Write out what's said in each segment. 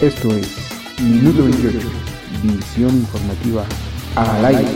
Esto es Minuto 28, visión informativa al aire.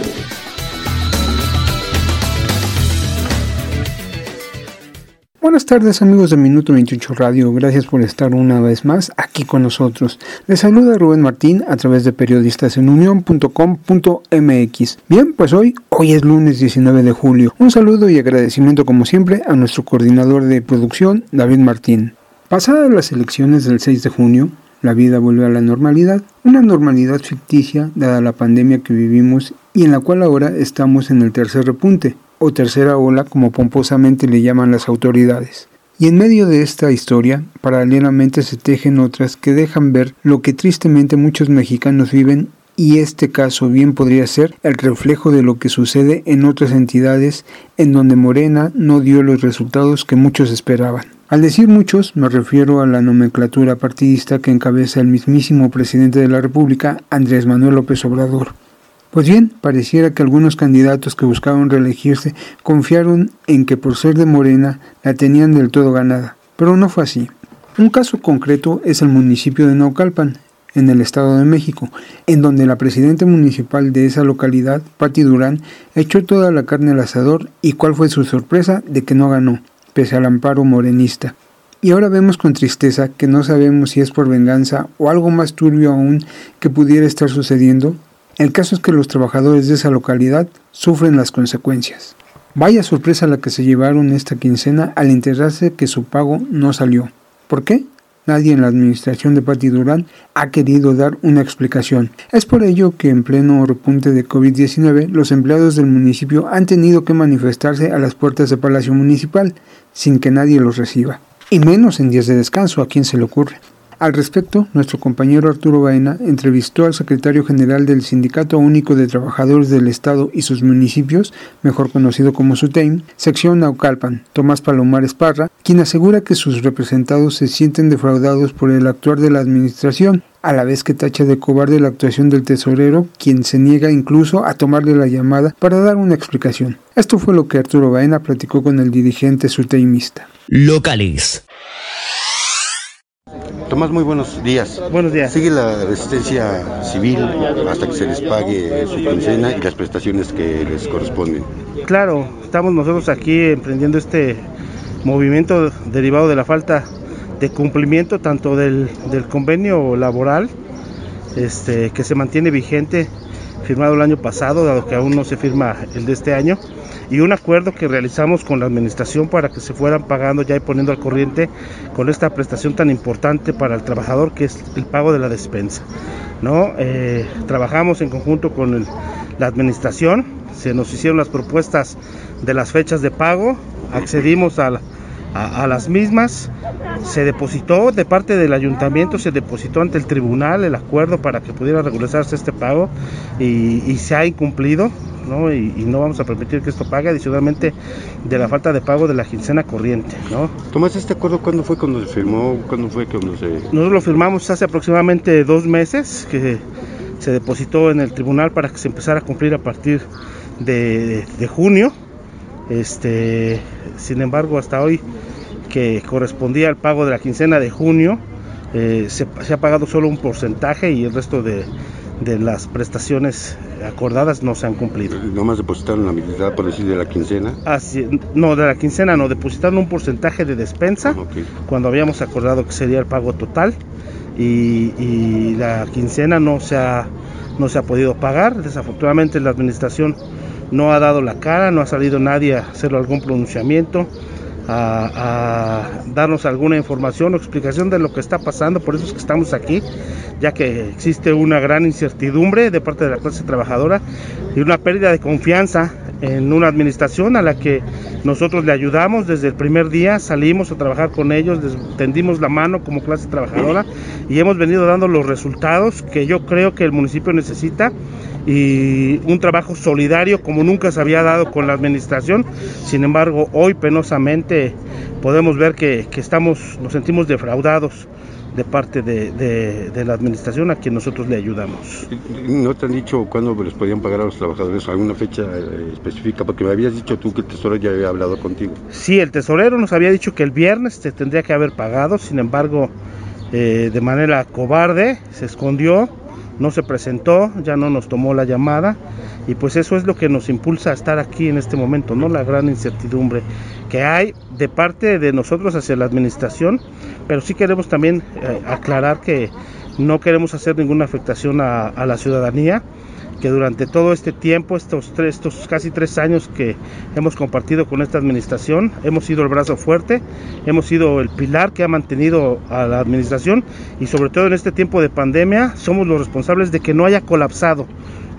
Buenas tardes amigos de Minuto 28 Radio, gracias por estar una vez más aquí con nosotros. Les saluda Rubén Martín a través de periodistasenunión.com.mx. Bien, pues hoy, hoy es lunes 19 de julio. Un saludo y agradecimiento como siempre a nuestro coordinador de producción, David Martín. Pasadas las elecciones del 6 de junio, la vida vuelve a la normalidad, una normalidad ficticia dada la pandemia que vivimos y en la cual ahora estamos en el tercer repunte, o tercera ola como pomposamente le llaman las autoridades. Y en medio de esta historia, paralelamente se tejen otras que dejan ver lo que tristemente muchos mexicanos viven y este caso bien podría ser el reflejo de lo que sucede en otras entidades en donde Morena no dio los resultados que muchos esperaban. Al decir muchos, me refiero a la nomenclatura partidista que encabeza el mismísimo presidente de la República, Andrés Manuel López Obrador. Pues bien, pareciera que algunos candidatos que buscaban reelegirse confiaron en que por ser de Morena la tenían del todo ganada, pero no fue así. Un caso concreto es el municipio de Naucalpan, en el Estado de México, en donde la presidenta municipal de esa localidad, Patti Durán, echó toda la carne al asador y cuál fue su sorpresa de que no ganó, pese al amparo morenista. Y ahora vemos con tristeza que no sabemos si es por venganza o algo más turbio aún que pudiera estar sucediendo el caso es que los trabajadores de esa localidad sufren las consecuencias. Vaya sorpresa la que se llevaron esta quincena al enterarse que su pago no salió. ¿Por qué? Nadie en la administración de Pati Durán ha querido dar una explicación. Es por ello que en pleno repunte de COVID-19 los empleados del municipio han tenido que manifestarse a las puertas del Palacio Municipal sin que nadie los reciba. Y menos en días de descanso, ¿a quién se le ocurre? Al respecto, nuestro compañero Arturo Baena entrevistó al secretario general del Sindicato Único de Trabajadores del Estado y sus municipios, mejor conocido como SUTEIM, sección Naucalpan, Tomás Palomares Parra, quien asegura que sus representados se sienten defraudados por el actuar de la administración, a la vez que tacha de cobarde la actuación del tesorero, quien se niega incluso a tomarle la llamada para dar una explicación. Esto fue lo que Arturo Baena platicó con el dirigente suteimista. Locales. Tomás, muy buenos días. Buenos días. Sigue la resistencia civil hasta que se les pague su quincena y las prestaciones que les corresponden. Claro, estamos nosotros aquí emprendiendo este movimiento derivado de la falta de cumplimiento tanto del, del convenio laboral este, que se mantiene vigente firmado el año pasado, dado que aún no se firma el de este año, y un acuerdo que realizamos con la administración para que se fueran pagando ya y poniendo al corriente con esta prestación tan importante para el trabajador que es el pago de la despensa. ¿no? Eh, trabajamos en conjunto con la administración, se nos hicieron las propuestas de las fechas de pago, accedimos a, a, las mismas, se depositó de parte del ayuntamiento, se depositó ante el tribunal el acuerdo para que pudiera regularizarse este pago y, y se ha incumplido. Y, no vamos a permitir que esto pague adicionalmente de la falta de pago de la quincena corriente. ¿no? Tomás, ¿este acuerdo cuándo fue cuando se firmó? ¿Cuándo fue cuando se...? Nosotros lo firmamos hace aproximadamente dos meses que se depositó en el tribunal para que se empezara a cumplir a partir de, junio. Este, sin embargo, hasta hoy que correspondía al pago de la quincena de junio, eh, se, se, ha pagado solo un porcentaje y el resto de, de las prestaciones acordadas no se han cumplido. ¿Nomás depositaron la mitad, por decir, de la quincena? Así, no, de la quincena no, depositaron un porcentaje de despensa cuando habíamos acordado que sería el pago total y, la quincena no se, ha, no se ha podido pagar. Desafortunadamente la administración no ha dado la cara, no ha salido nadie a hacer algún pronunciamiento a, darnos alguna información o explicación de lo que está pasando, por eso es que estamos aquí, ya que existe una gran incertidumbre de parte de la clase trabajadora y una pérdida de confianza en una administración a la que nosotros le ayudamos desde el primer día, salimos a trabajar con ellos, tendimos la mano como clase trabajadora y hemos venido dando los resultados que yo creo que el municipio necesita y un trabajo solidario como nunca se había dado con la administración. Sin embargo, hoy penosamente podemos ver que, estamos, nos sentimos defraudados de parte de, la administración a quien nosotros le ayudamos. ¿No te han dicho cuándo les podían pagar a los trabajadores alguna fecha eh, específica? Porque me habías dicho tú que el tesorero ya había hablado contigo. Sí, el tesorero nos había dicho que el viernes se tendría que haber pagado, sin embargo, eh, de manera cobarde, se escondió, no se presentó, ya no nos tomó la llamada y pues eso es lo que nos impulsa a estar aquí en este momento, ¿no? La gran incertidumbre que hay de parte de nosotros hacia la administración, pero sí queremos también eh, aclarar que no queremos hacer ninguna afectación a, la ciudadanía que durante todo este tiempo, estos, tres, estos casi tres años que hemos compartido con esta administración, hemos sido el brazo fuerte, hemos sido el pilar que ha mantenido a la administración y sobre todo en este tiempo de pandemia somos los responsables de que no haya colapsado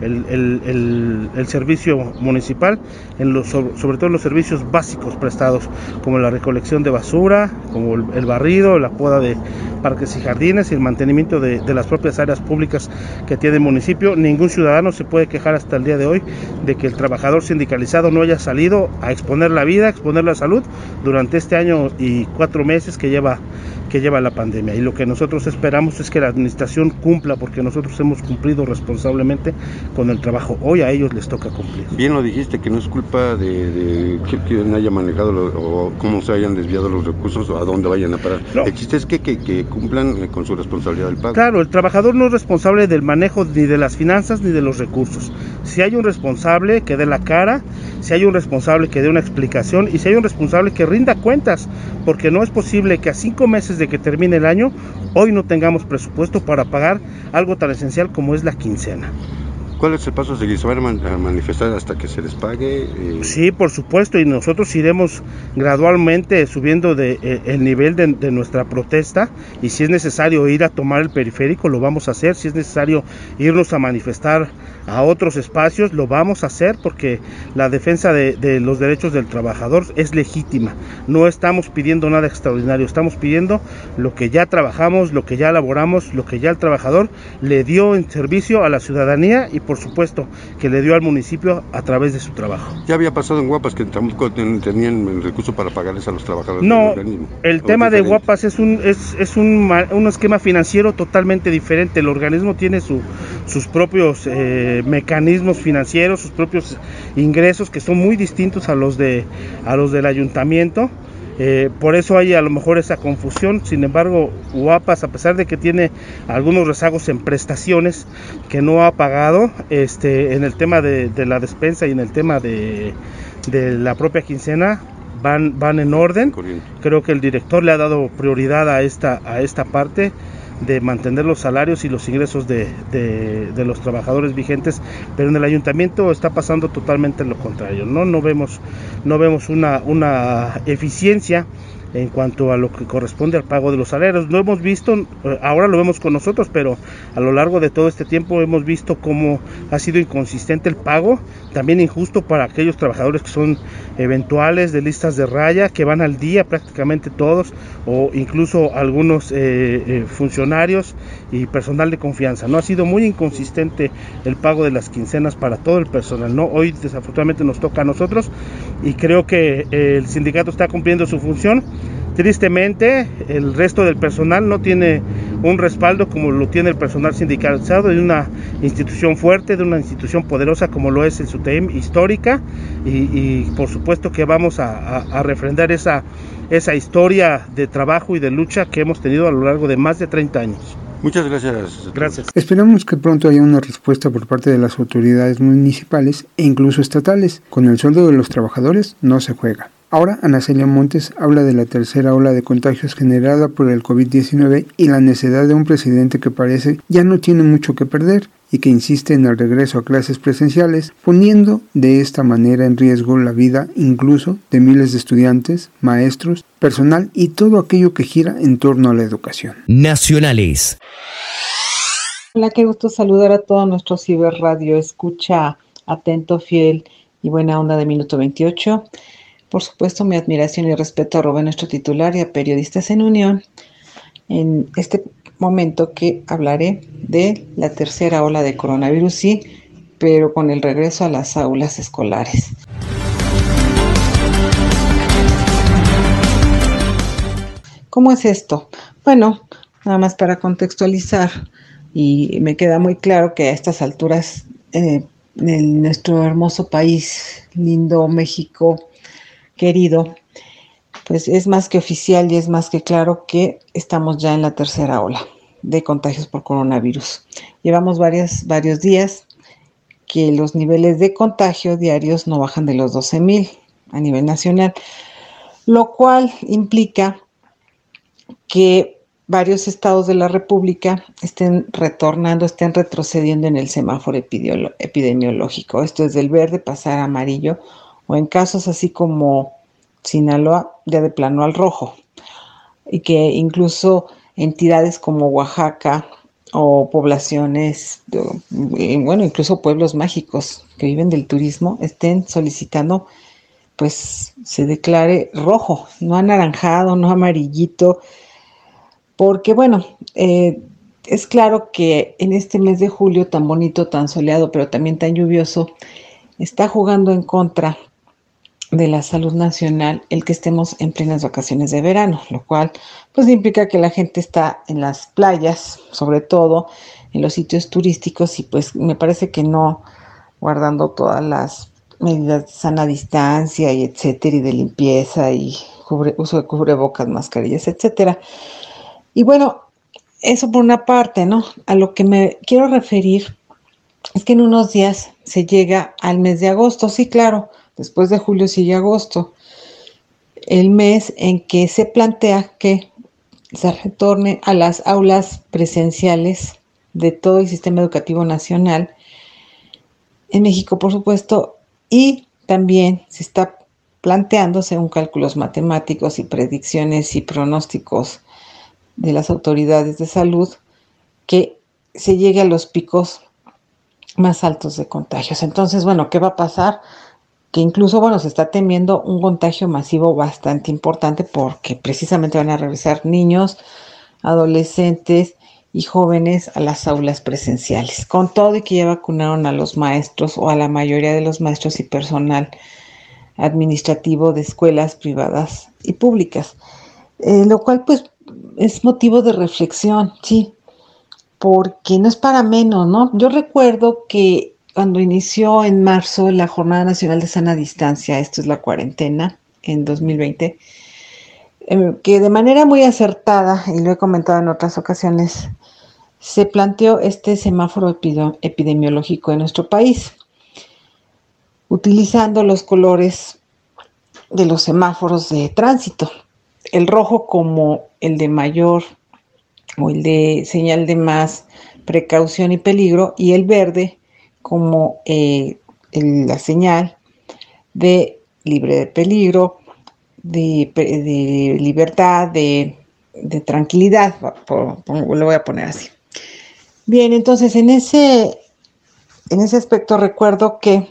el, servicio municipal, en los, sobre todo en los servicios básicos prestados, como la recolección de basura, como el, barrido, la poda de parques y jardines y el mantenimiento de, las propias áreas públicas que tiene el municipio. Ningún ciudadano se puede quejar hasta el día de hoy de que el trabajador sindicalizado no haya salido a exponer la vida, a exponer la salud durante este año y cuatro meses que lleva que lleva la pandemia. Y lo que nosotros esperamos es que la administración cumpla, porque nosotros hemos cumplido responsablemente con el trabajo. Hoy a ellos les toca cumplir. Bien lo dijiste, que no es culpa de, que quien haya manejado o cómo se hayan desviado los recursos o a dónde vayan a parar. Existe es que, que, cumplan eh, con su responsabilidad del pago. Claro, el trabajador no es responsable del manejo ni de las finanzas ni de los recursos. Si hay un responsable que dé la cara, si hay un responsable que dé una explicación y si hay un responsable que rinda cuentas, porque no es posible que a cinco meses de que termine el año hoy no tengamos presupuesto para pagar algo tan esencial como es la quincena. ¿Cuál es el paso a seguir? ¿Se van a manifestar hasta que se les pague? Eh, sí, por supuesto, y nosotros iremos gradualmente subiendo de, eh, el nivel de, nuestra protesta y si es necesario ir a tomar el periférico, lo vamos a hacer, si es necesario irnos a manifestar a otros espacios, lo vamos a hacer porque la defensa de, los derechos del trabajador es legítima. No estamos pidiendo nada extraordinario, estamos pidiendo lo que ya trabajamos, lo que ya elaboramos, lo que ya el trabajador le dio en servicio a la ciudadanía y por supuesto que le dio al municipio a través de su trabajo. Ya había pasado en Guapas que tampoco tenían el recurso para pagarles a los trabajadores. No, el tema de Guapas es un, es, es un, un, esquema financiero totalmente diferente. El organismo tiene su, sus propios... Eh, mecanismos financieros, sus propios ingresos que son muy distintos a los de a los del ayuntamiento. Eh, por eso hay a lo mejor esa confusión. Sin embargo, UAPAS, a pesar de que tiene algunos rezagos en prestaciones que no ha pagado, este, en el tema de, la despensa y en el tema de, de la propia quincena, van, van en orden. Creo que el director le ha dado prioridad a esta, a esta parte de mantener los salarios y los ingresos de, de, los trabajadores vigentes, pero en el ayuntamiento está pasando totalmente lo contrario, ¿no? No vemos, no vemos una, una eficiencia en cuanto a lo que corresponde al pago de los salarios. Lo hemos visto, eh, ahora lo vemos con nosotros, pero a lo largo de todo este tiempo hemos visto cómo ha sido inconsistente el pago, también injusto para aquellos trabajadores que son eventuales de listas de raya, que van al día prácticamente todos, o incluso algunos eh, eh, funcionarios y personal de confianza. No ha sido muy inconsistente el pago de las quincenas para todo el personal. No, hoy desafortunadamente nos toca a nosotros y creo que el sindicato está cumpliendo su función Tristemente, el resto del personal no tiene un respaldo como lo tiene el personal sindicalizado de una institución fuerte, de una institución poderosa como lo es el SUTEM histórica y, por supuesto que vamos a, refrendar esa, esa historia de trabajo y de lucha que hemos tenido a lo largo de más de 30 años. Muchas gracias. Gracias. Esperamos que pronto haya una respuesta por parte de las autoridades municipales e incluso estatales. Con el sueldo de los trabajadores no se juega. Ahora Ana Celia Montes habla de la tercera ola de contagios generada por el COVID-19 y la necesidad de un presidente que parece ya no tiene mucho que perder y que insiste en el regreso a clases presenciales, poniendo de esta manera en riesgo la vida incluso de miles de estudiantes, maestros, personal y todo aquello que gira en torno a la educación. Nacionales. Hola, qué gusto saludar a todo nuestro ciberradio. Escucha atento, fiel y buena onda de minuto 28. Por supuesto, mi admiración y respeto a Rubén, nuestro titular, y a Periodistas en Unión, en este momento que hablaré de la tercera ola de coronavirus, sí, pero con el regreso a las aulas escolares. ¿Cómo es esto? Bueno, nada más para contextualizar, y me queda muy claro que a estas alturas eh, en nuestro hermoso país, lindo México, querido, pues es más que oficial y es más que claro que estamos ya en la tercera ola de contagios por coronavirus. Llevamos varios días que los niveles de contagio diarios no bajan de los 12.000 a nivel nacional, lo cual implica que varios estados de la República estén retornando, estén retrocediendo en el semáforo epidemiológico. Esto es del verde pasar a amarillo o en casos así como Sinaloa ya de plano al rojo. Y que incluso entidades como Oaxaca o poblaciones, bueno, incluso pueblos mágicos que viven del turismo estén solicitando pues se declare rojo, no anaranjado, no amarillito, porque bueno, eh, es claro que en este mes de julio tan bonito, tan soleado, pero también tan lluvioso, está jugando en contra de la salud nacional el que estemos en plenas vacaciones de verano, lo cual pues implica que la gente está en las playas, sobre todo en los sitios turísticos y pues me parece que no guardando todas las medidas de sana distancia y etcétera y de limpieza y uso de cubrebocas, mascarillas, etcétera. Y bueno, eso por una parte, ¿no? A lo que me quiero referir es que en unos días se llega al mes de agosto, sí, claro, después de julio sigue agosto, el mes en que se plantea que se retorne a las aulas presenciales de todo el sistema educativo nacional, en México por supuesto, y también se está planteando, según cálculos matemáticos y predicciones y pronósticos de las autoridades de salud, que se llegue a los picos más altos de contagios. Entonces, bueno, ¿qué va a pasar? Que incluso, bueno, se está temiendo un contagio masivo bastante importante porque precisamente van a regresar niños, adolescentes y jóvenes a las aulas presenciales, con todo y que ya vacunaron a los maestros o a la mayoría de los maestros y personal administrativo de escuelas privadas y públicas, eh, lo cual pues es motivo de reflexión, sí, porque no es para menos, ¿no? Yo recuerdo que cuando inició en marzo la Jornada Nacional de Sana Distancia, esto es la cuarentena en 2020, em, que de manera muy acertada, y lo he comentado en otras ocasiones, se planteó este semáforo epidemiológico en nuestro país, utilizando los colores de los semáforos de tránsito, el rojo como el de mayor o el de señal de más precaución y peligro, y el verde como eh, la señal de libre de peligro, de, libertad, de, tranquilidad, lo voy a poner así. Bien, entonces en ese, en ese aspecto recuerdo que,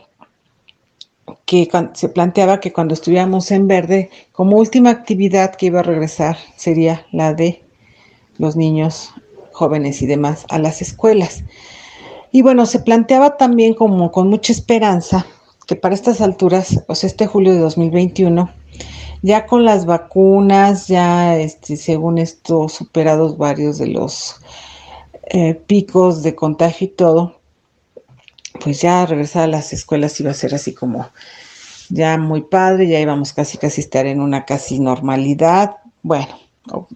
que se planteaba que cuando estuviéramos en verde, como última actividad que iba a regresar sería la de los niños, jóvenes y demás a las escuelas. Y bueno, se planteaba también como con mucha esperanza que para estas alturas, o sea, este julio de 2021, ya con las vacunas, ya este, según esto, superados varios de los eh, picos de contagio y todo, pues ya regresar a las escuelas iba a ser así como ya muy padre, ya íbamos casi casi a estar en una casi normalidad, bueno,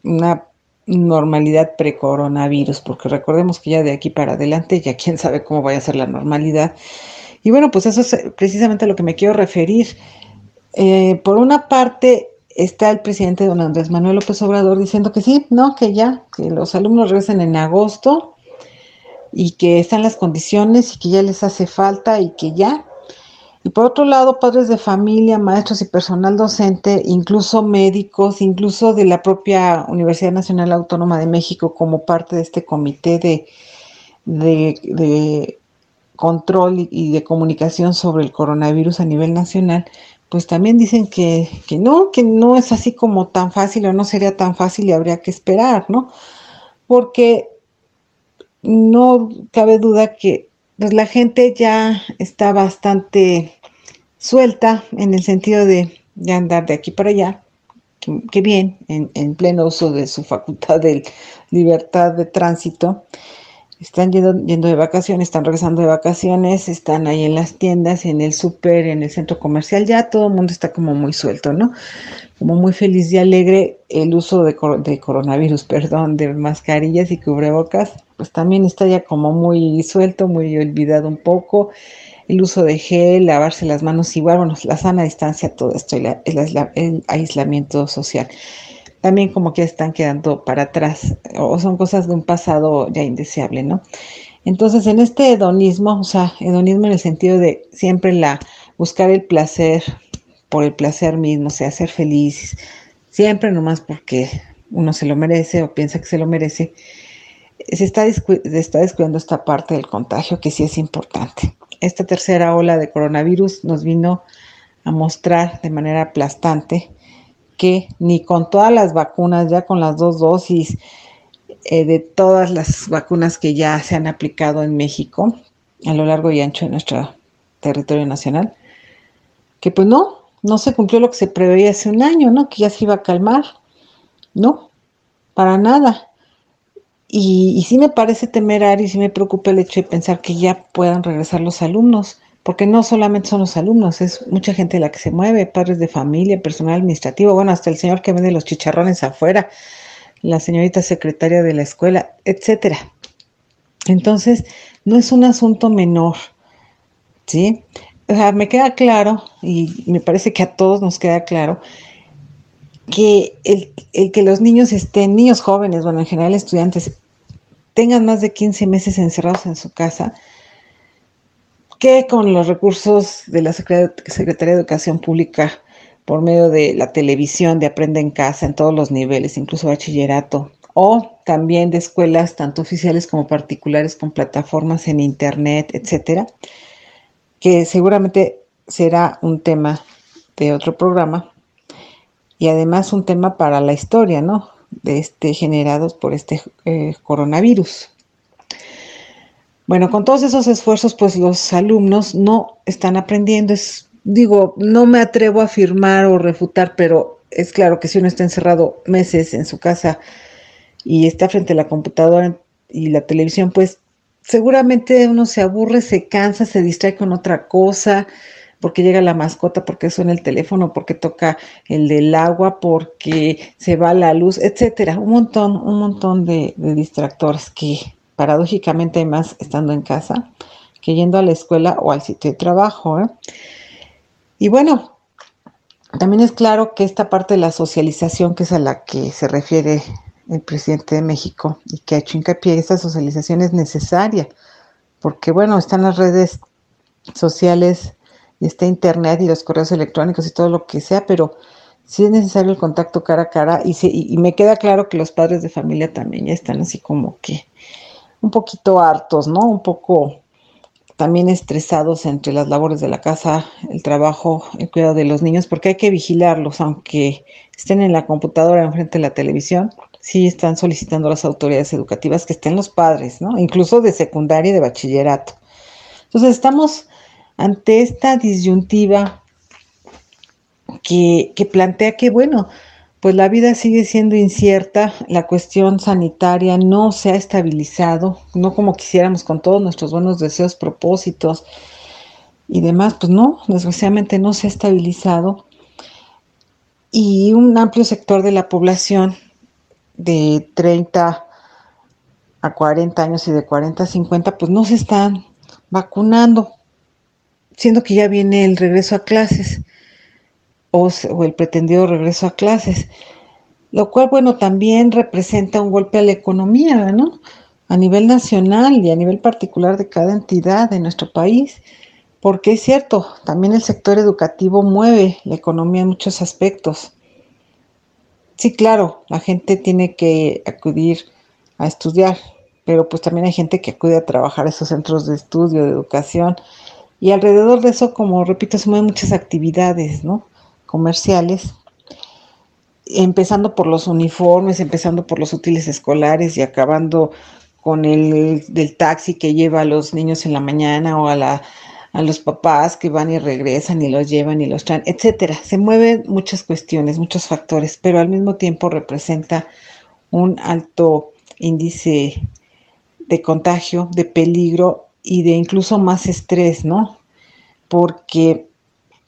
una normalidad pre-coronavirus, porque recordemos que ya de aquí para adelante ya quién sabe cómo vaya a ser la normalidad. Y bueno, pues eso es precisamente a lo que me quiero referir. Eh, por una parte está el presidente don Andrés Manuel López Obrador diciendo que sí, no, que ya, que los alumnos regresen en agosto y que están las condiciones y que ya les hace falta y que ya, y por otro lado, padres de familia, maestros y personal docente, incluso médicos, incluso de la propia Universidad Nacional Autónoma de México como parte de este comité de, de, control y de comunicación sobre el coronavirus a nivel nacional, pues también dicen que, que, no, que no es así como tan fácil o no sería tan fácil y habría que esperar, ¿no? Porque no cabe duda que pues la gente ya está bastante suelta en el sentido de, andar de aquí para allá, que, bien, en, pleno uso de su facultad de libertad de tránsito. Están yendo, yendo, de vacaciones, están regresando de vacaciones, están ahí en las tiendas, en el súper, en el centro comercial, ya todo el mundo está como muy suelto, ¿no? Como muy feliz y alegre el uso de, coronavirus, perdón, de mascarillas y cubrebocas, pues también está ya como muy suelto, muy olvidado un poco. El uso de gel, lavarse las manos igual, bueno, la sana distancia, todo esto, el, el aislamiento social también como que están quedando para atrás o son cosas de un pasado ya indeseable, ¿no? Entonces, en este hedonismo, o sea, hedonismo en el sentido de siempre la buscar el placer por el placer mismo, o sea, ser feliz, siempre nomás porque uno se lo merece o piensa que se lo merece, se está, está descuidando esta parte del contagio que sí es importante. Esta tercera ola de coronavirus nos vino a mostrar de manera aplastante que ni con todas las vacunas, ya con las dos dosis eh, de todas las vacunas que ya se han aplicado en México a lo largo y ancho de nuestro territorio nacional, que pues no, no se cumplió lo que se preveía hace un año, ¿no? Que ya se iba a calmar. No, para nada. Y, y sí me parece temerario y sí me preocupa el hecho de pensar que ya puedan regresar los alumnos porque no solamente son los alumnos, es mucha gente la que se mueve, padres de familia, personal administrativo, bueno, hasta el señor que vende los chicharrones afuera, la señorita secretaria de la escuela, etcétera. Entonces, no es un asunto menor, ¿sí? O sea, me queda claro, y me parece que a todos nos queda claro, que el, el que los niños estén, niños jóvenes, bueno, en general estudiantes, tengan más de 15 meses encerrados en su casa, que con los recursos de la Secretaría de Educación Pública por medio de la televisión de Aprende en Casa en todos los niveles, incluso bachillerato, o también de escuelas tanto oficiales como particulares con plataformas en Internet, etcétera, que seguramente será un tema de otro programa y además un tema para la historia, ¿no? De este generados por este eh, coronavirus. Bueno, con todos esos esfuerzos, pues los alumnos no están aprendiendo. Es, digo, no me atrevo a afirmar o refutar, pero es claro que si uno está encerrado meses en su casa y está frente a la computadora y la televisión, pues seguramente uno se aburre, se cansa, se distrae con otra cosa, porque llega la mascota, porque suena el teléfono, porque toca el del agua, porque se va la luz, etcétera. Un montón, un montón de, de distractores que paradójicamente más estando en casa que yendo a la escuela o al sitio de trabajo. ¿eh? Y bueno, también es claro que esta parte de la socialización, que es a la que se refiere el presidente de México y que ha hecho hincapié, esta socialización es necesaria, porque bueno, están las redes sociales y está Internet y los correos electrónicos y todo lo que sea, pero sí es necesario el contacto cara a cara y, y me queda claro que los padres de familia también ya están así como que un poquito hartos, ¿no? Un poco también estresados entre las labores de la casa, el trabajo, el cuidado de los niños, porque hay que vigilarlos, aunque estén en la computadora enfrente de la televisión, sí están solicitando a las autoridades educativas que estén los padres, ¿no? Incluso de secundaria y de bachillerato. Entonces estamos ante esta disyuntiva que, que plantea que, bueno, pues la vida sigue siendo incierta, la cuestión sanitaria no se ha estabilizado, no como quisiéramos con todos nuestros buenos deseos, propósitos y demás, pues no, desgraciadamente no se ha estabilizado. Y un amplio sector de la población de 30 a 40 años y de 40 a 50, pues no se están vacunando, siendo que ya viene el regreso a clases o, el pretendido regreso a clases, lo cual, bueno, también representa un golpe a la economía, ¿no? A nivel nacional y a nivel particular de cada entidad de nuestro país, porque es cierto, también el sector educativo mueve la economía en muchos aspectos. Sí, claro, la gente tiene que acudir a estudiar, pero pues también hay gente que acude a trabajar a esos centros de estudio, de educación, y alrededor de eso, como repito, se mueven muchas actividades, ¿no? Comerciales, empezando por los uniformes, empezando por los útiles escolares y acabando con el del taxi que lleva a los niños en la mañana o a, la, a los papás que van y regresan y los llevan y los traen, etcétera. Se mueven muchas cuestiones, muchos factores, pero al mismo tiempo representa un alto índice de contagio, de peligro y de incluso más estrés, ¿no? Porque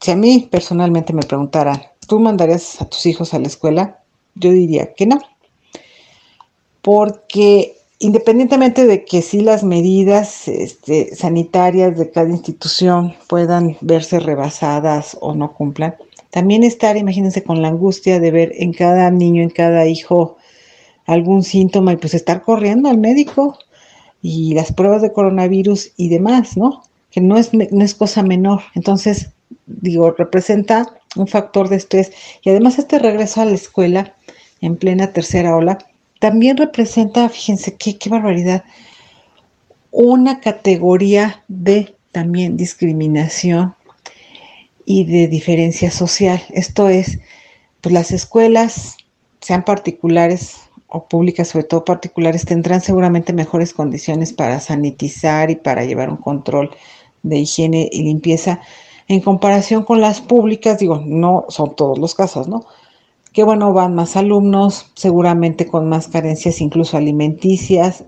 si a mí personalmente me preguntaran, ¿tú mandarías a tus hijos a la escuela? Yo diría que no. Porque independientemente de que sí las medidas este, sanitarias de cada institución puedan verse rebasadas o no cumplan, también estar, imagínense, con la angustia de ver en cada niño, en cada hijo algún síntoma y pues estar corriendo al médico y las pruebas de coronavirus y demás, ¿no? Que no es, no es cosa menor. Entonces, digo, representa un factor de estrés y además este regreso a la escuela en plena tercera ola también representa, fíjense qué, qué barbaridad, una categoría de también discriminación y de diferencia social. Esto es, pues las escuelas, sean particulares o públicas, sobre todo particulares, tendrán seguramente mejores condiciones para sanitizar y para llevar un control de higiene y limpieza en comparación con las públicas, digo, no son todos los casos, ¿no? que bueno, van más alumnos, seguramente con más carencias incluso alimenticias,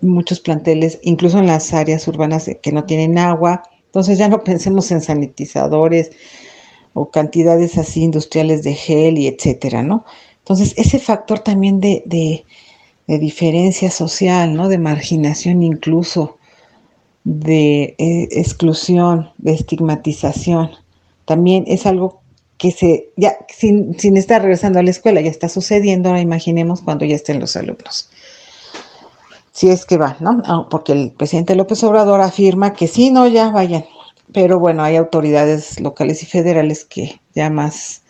muchos planteles, incluso en las áreas urbanas que no tienen agua. Entonces ya no pensemos en sanitizadores o cantidades así industriales de gel y etcétera, ¿no? Entonces ese factor también de, de, de diferencia social, ¿no? De marginación incluso, de eh, exclusión, de estigmatización, también es algo que se, ya sin, sin estar regresando a la escuela, ya está sucediendo, ahora imaginemos cuando ya estén los alumnos. Si es que van, ¿no? Ah, porque el presidente López Obrador afirma que sí, no, ya vayan. Pero bueno, hay autoridades locales y federales que ya más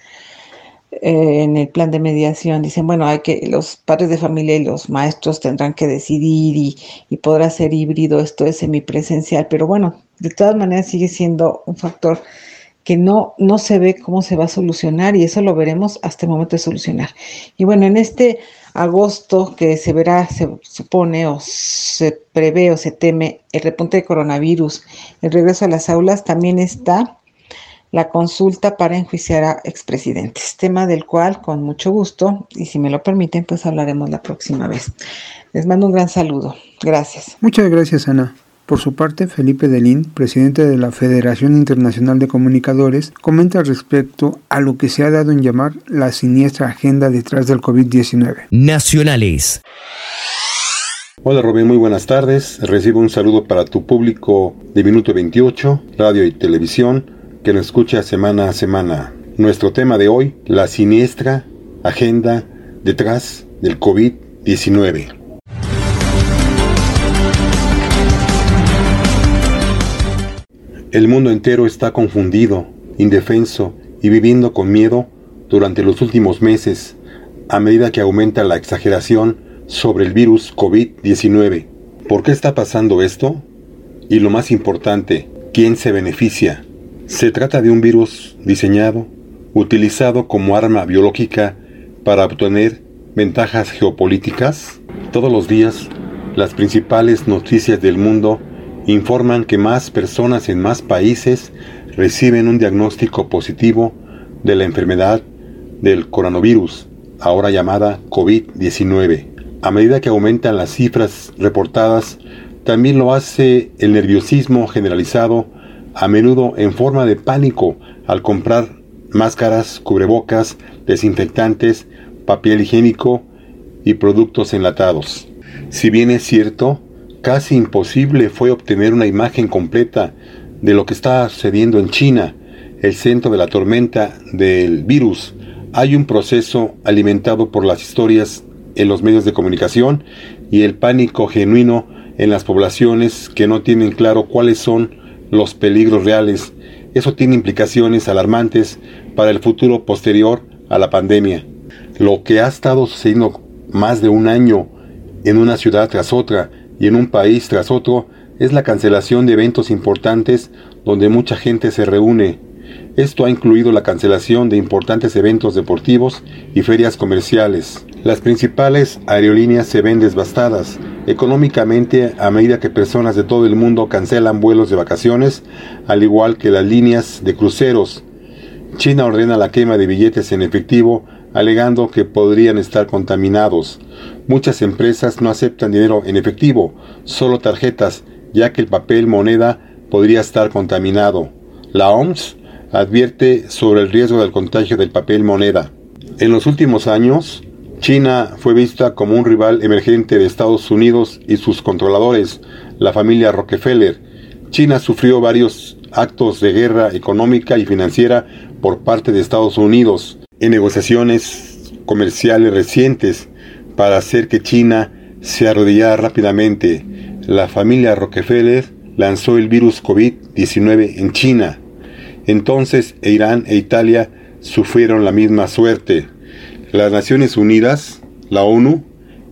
eh, en el plan de mediación dicen, bueno, hay que los padres de familia y los maestros tendrán que decidir y, y podrá ser híbrido, esto es semipresencial, pero bueno, de todas maneras sigue siendo un factor que no, no se ve cómo se va a solucionar y eso lo veremos hasta el momento de solucionar. Y bueno, en este agosto que se verá, se supone o se prevé o se teme el repunte de coronavirus, el regreso a las aulas, también está la consulta para enjuiciar a expresidentes, tema del cual con mucho gusto y si me lo permiten, pues hablaremos la próxima vez. Les mando un gran saludo. Gracias. Muchas gracias, Ana. Por su parte, Felipe Delín, presidente de la Federación Internacional de Comunicadores, comenta respecto a lo que se ha dado en llamar la siniestra agenda detrás del COVID-19. Nacionales. Hola Rubén, muy buenas tardes. Recibo un saludo para tu público de Minuto 28, radio y televisión, que nos escucha semana a semana. Nuestro tema de hoy, la siniestra agenda detrás del COVID-19. El mundo entero está confundido, indefenso y viviendo con miedo durante los últimos meses, a medida que aumenta la exageración sobre el virus COVID-19. ¿Por qué está pasando esto? Y lo más importante, ¿quién se beneficia? Se trata de un virus diseñado, utilizado como arma biológica para obtener ventajas geopolíticas. Todos los días, las principales noticias del mundo informan que más personas en más países reciben un diagnóstico positivo de la enfermedad del coronavirus, ahora llamada COVID-19. A medida que aumentan las cifras reportadas, también lo hace el nerviosismo generalizado, a menudo en forma de pánico al comprar máscaras, cubrebocas, desinfectantes, papel higiénico y productos enlatados. Si bien es cierto casi imposible fue obtener una imagen completa de lo que está sucediendo en China, el centro de la tormenta del virus. Hay un proceso alimentado por las historias en los medios de comunicación y el pánico genuino en las poblaciones que no tienen claro cuáles son los peligros reales. Eso tiene implicaciones alarmantes para el futuro posterior a la pandemia. Lo que ha estado sucediendo más de un año en una ciudad tras otra y en un país tras otro es la cancelación de eventos importantes donde mucha gente se reúne. Esto ha incluido la cancelación de importantes eventos deportivos y ferias comerciales. Las principales aerolíneas se ven devastadas económicamente a medida que personas de todo el mundo cancelan vuelos de vacaciones, al igual que las líneas de cruceros. China ordena la quema de billetes en efectivo alegando que podrían estar contaminados. Muchas empresas no aceptan dinero en efectivo, solo tarjetas, ya que el papel moneda podría estar contaminado. La OMS advierte sobre el riesgo del contagio del papel moneda. En los últimos años, China fue vista como un rival emergente de Estados Unidos y sus controladores, la familia Rockefeller. China sufrió varios actos de guerra económica y financiera por parte de Estados Unidos en negociaciones comerciales recientes para hacer que China se arrodillara rápidamente. La familia Rockefeller lanzó el virus COVID-19 en China. Entonces Irán e Italia sufrieron la misma suerte. Las Naciones Unidas, la ONU,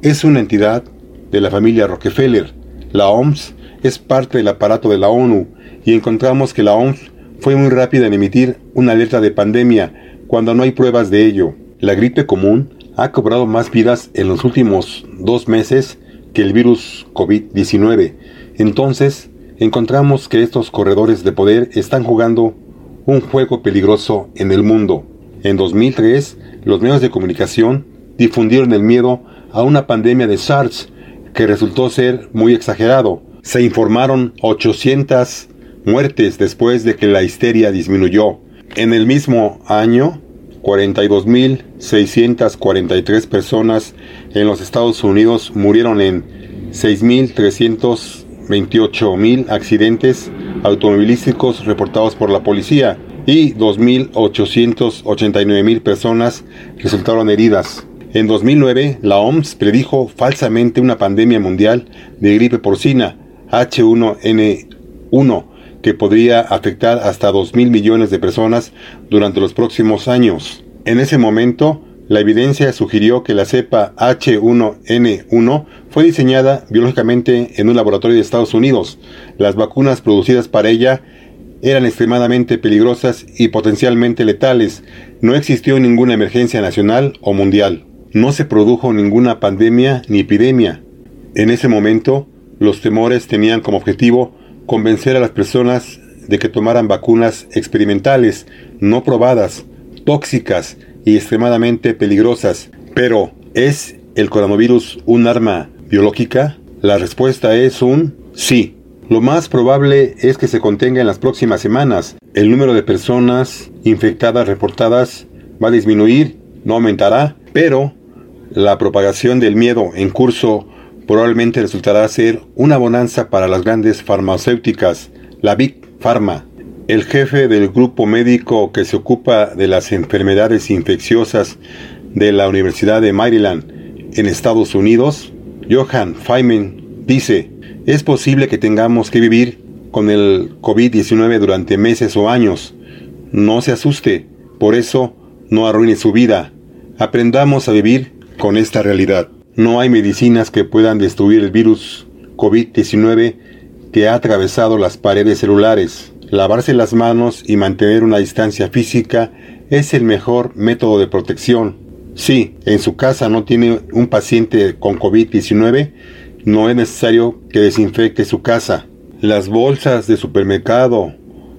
es una entidad de la familia Rockefeller. La OMS es parte del aparato de la ONU y encontramos que la OMS fue muy rápida en emitir una alerta de pandemia cuando no hay pruebas de ello. La gripe común ha cobrado más vidas en los últimos dos meses que el virus COVID-19. Entonces, encontramos que estos corredores de poder están jugando un juego peligroso en el mundo. En 2003, los medios de comunicación difundieron el miedo a una pandemia de SARS que resultó ser muy exagerado. Se informaron 800 muertes después de que la histeria disminuyó. En el mismo año, 42.643 personas en los Estados Unidos murieron en 6.328.000 accidentes automovilísticos reportados por la policía y 2.889.000 personas resultaron heridas. En 2009, la OMS predijo falsamente una pandemia mundial de gripe porcina H1N1 que podría afectar hasta 2.000 millones de personas durante los próximos años. En ese momento, la evidencia sugirió que la cepa H1N1 fue diseñada biológicamente en un laboratorio de Estados Unidos. Las vacunas producidas para ella eran extremadamente peligrosas y potencialmente letales. No existió ninguna emergencia nacional o mundial. No se produjo ninguna pandemia ni epidemia. En ese momento, los temores tenían como objetivo convencer a las personas de que tomaran vacunas experimentales, no probadas, tóxicas y extremadamente peligrosas. Pero, ¿es el coronavirus un arma biológica? La respuesta es un sí. Lo más probable es que se contenga en las próximas semanas. El número de personas infectadas reportadas va a disminuir, no aumentará, pero la propagación del miedo en curso probablemente resultará ser una bonanza para las grandes farmacéuticas, la Big Pharma. El jefe del grupo médico que se ocupa de las enfermedades infecciosas de la Universidad de Maryland en Estados Unidos, Johan Feynman, dice, es posible que tengamos que vivir con el COVID-19 durante meses o años. No se asuste, por eso no arruine su vida. Aprendamos a vivir con esta realidad. No hay medicinas que puedan destruir el virus COVID-19 que ha atravesado las paredes celulares. Lavarse las manos y mantener una distancia física es el mejor método de protección. Si en su casa no tiene un paciente con COVID-19, no es necesario que desinfecte su casa. Las bolsas de supermercado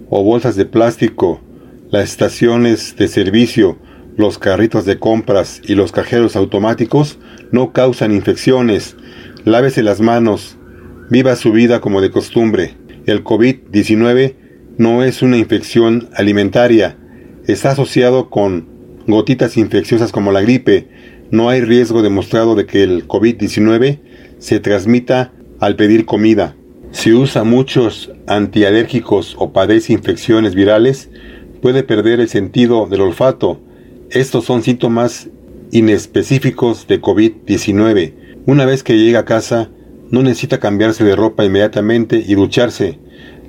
o bolsas de plástico, las estaciones de servicio, los carritos de compras y los cajeros automáticos no causan infecciones. Lávese las manos. Viva su vida como de costumbre. El COVID-19 no es una infección alimentaria. Está asociado con gotitas infecciosas como la gripe. No hay riesgo demostrado de que el COVID-19 se transmita al pedir comida. Si usa muchos antialérgicos o padece infecciones virales, puede perder el sentido del olfato. Estos son síntomas inespecíficos de COVID-19. Una vez que llega a casa, no necesita cambiarse de ropa inmediatamente y ducharse.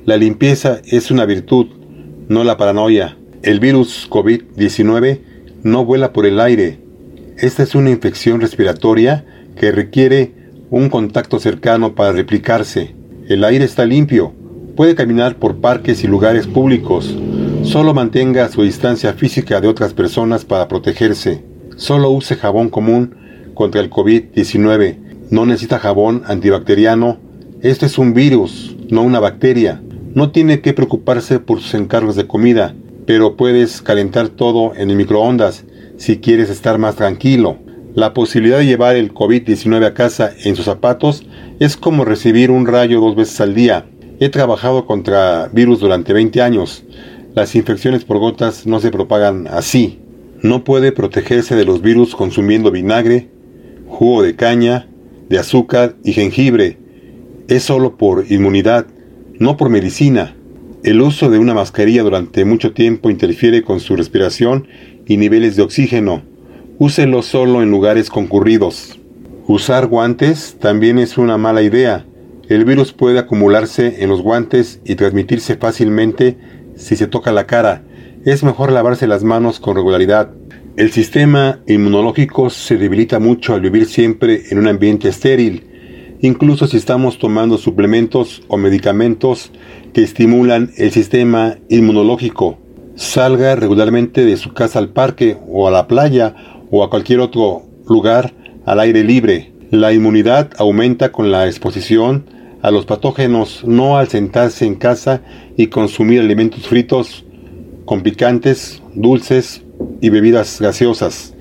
La limpieza es una virtud, no la paranoia. El virus COVID-19 no vuela por el aire. Esta es una infección respiratoria que requiere un contacto cercano para replicarse. El aire está limpio. Puede caminar por parques y lugares públicos. Solo mantenga su distancia física de otras personas para protegerse. Solo use jabón común contra el COVID-19. No necesita jabón antibacteriano. Este es un virus, no una bacteria. No tiene que preocuparse por sus encargos de comida, pero puedes calentar todo en el microondas si quieres estar más tranquilo. La posibilidad de llevar el COVID-19 a casa en sus zapatos es como recibir un rayo dos veces al día. He trabajado contra virus durante 20 años. Las infecciones por gotas no se propagan así. No puede protegerse de los virus consumiendo vinagre, jugo de caña, de azúcar y jengibre. Es solo por inmunidad, no por medicina. El uso de una mascarilla durante mucho tiempo interfiere con su respiración y niveles de oxígeno. Úselo solo en lugares concurridos. Usar guantes también es una mala idea. El virus puede acumularse en los guantes y transmitirse fácilmente si se toca la cara. Es mejor lavarse las manos con regularidad. El sistema inmunológico se debilita mucho al vivir siempre en un ambiente estéril, incluso si estamos tomando suplementos o medicamentos que estimulan el sistema inmunológico. Salga regularmente de su casa al parque o a la playa o a cualquier otro lugar al aire libre. La inmunidad aumenta con la exposición a los patógenos, no al sentarse en casa y consumir alimentos fritos con picantes, dulces y bebidas gaseosas.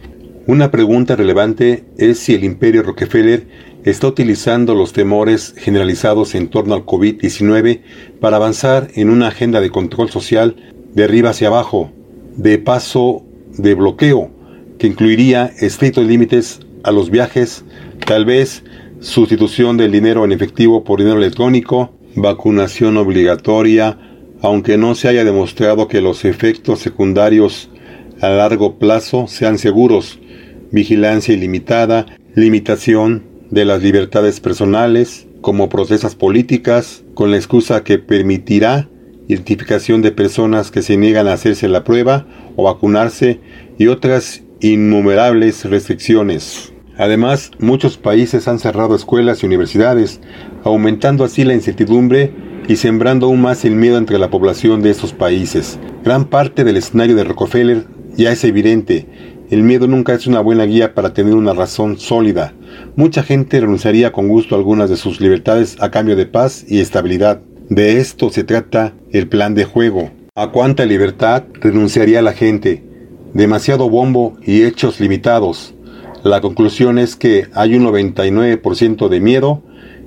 Una pregunta relevante es si el imperio Rockefeller está utilizando los temores generalizados en torno al COVID-19 para avanzar en una agenda de control social de arriba hacia abajo, de paso de bloqueo, que incluiría estrictos límites a los viajes, tal vez sustitución del dinero en efectivo por dinero electrónico, vacunación obligatoria, aunque no se haya demostrado que los efectos secundarios a largo plazo sean seguros, vigilancia ilimitada, limitación de las libertades personales como procesas políticas con la excusa que permitirá identificación de personas que se niegan a hacerse la prueba o vacunarse y otras innumerables restricciones. Además, muchos países han cerrado escuelas y universidades, aumentando así la incertidumbre y sembrando aún más el miedo entre la población de estos países. Gran parte del escenario de Rockefeller ya es evidente. El miedo nunca es una buena guía para tener una razón sólida. Mucha gente renunciaría con gusto a algunas de sus libertades a cambio de paz y estabilidad. De esto se trata el plan de juego. ¿A cuánta libertad renunciaría la gente? Demasiado bombo y hechos limitados. La conclusión es que hay un 99% de miedo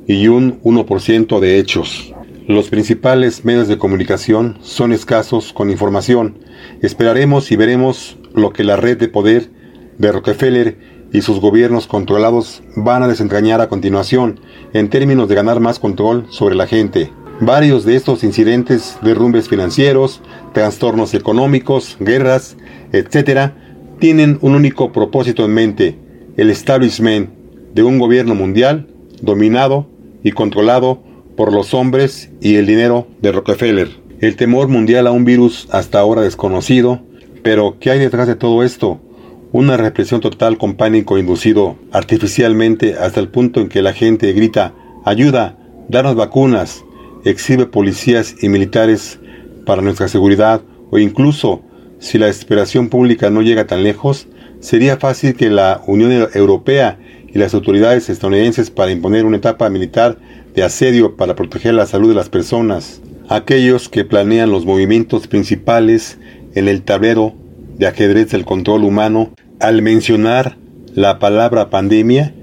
y un 1% de hechos. Los principales medios de comunicación son escasos con información. Esperaremos y veremos lo que la red de poder de Rockefeller y sus gobiernos controlados van a desentrañar a continuación en términos de ganar más control sobre la gente. Varios de estos incidentes, derrumbes financieros, trastornos económicos, guerras, etc., tienen un único propósito en mente, el establishment de un gobierno mundial dominado y controlado por los hombres y el dinero de Rockefeller. El temor mundial a un virus hasta ahora desconocido, pero ¿qué hay detrás de todo esto? Una represión total con pánico inducido artificialmente hasta el punto en que la gente grita, ayuda, danos vacunas, exhibe policías y militares para nuestra seguridad o incluso, si la desesperación pública no llega tan lejos, sería fácil que la Unión Europea y las autoridades estadounidenses para imponer una etapa militar de asedio para proteger la salud de las personas. Aquellos que planean los movimientos principales en el tablero de ajedrez del control humano, al mencionar la palabra pandemia,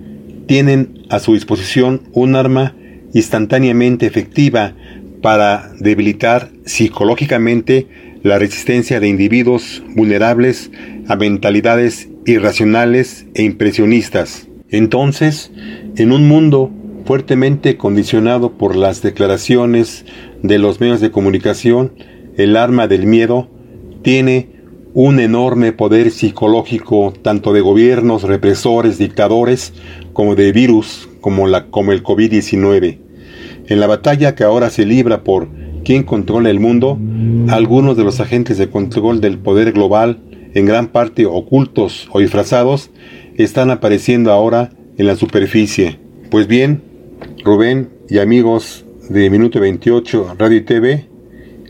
tienen a su disposición un arma instantáneamente efectiva para debilitar psicológicamente la resistencia de individuos vulnerables a mentalidades irracionales e impresionistas. Entonces, en un mundo fuertemente condicionado por las declaraciones de los medios de comunicación, el arma del miedo tiene un enorme poder psicológico tanto de gobiernos represores, dictadores, como de virus como, la, como el COVID-19. En la batalla que ahora se libra por quién controla el mundo, algunos de los agentes de control del poder global, en gran parte ocultos o disfrazados, están apareciendo ahora en la superficie. Pues bien, Rubén y amigos de Minuto 28 Radio y TV,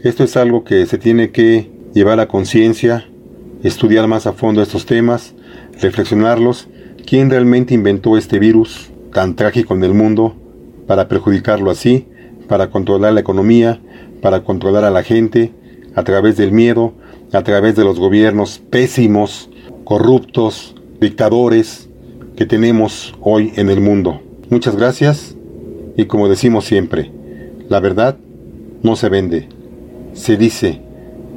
esto es algo que se tiene que llevar a conciencia estudiar más a fondo estos temas, reflexionarlos, quién realmente inventó este virus tan trágico en el mundo para perjudicarlo así, para controlar la economía, para controlar a la gente, a través del miedo, a través de los gobiernos pésimos, corruptos, dictadores que tenemos hoy en el mundo. Muchas gracias y como decimos siempre, la verdad no se vende, se dice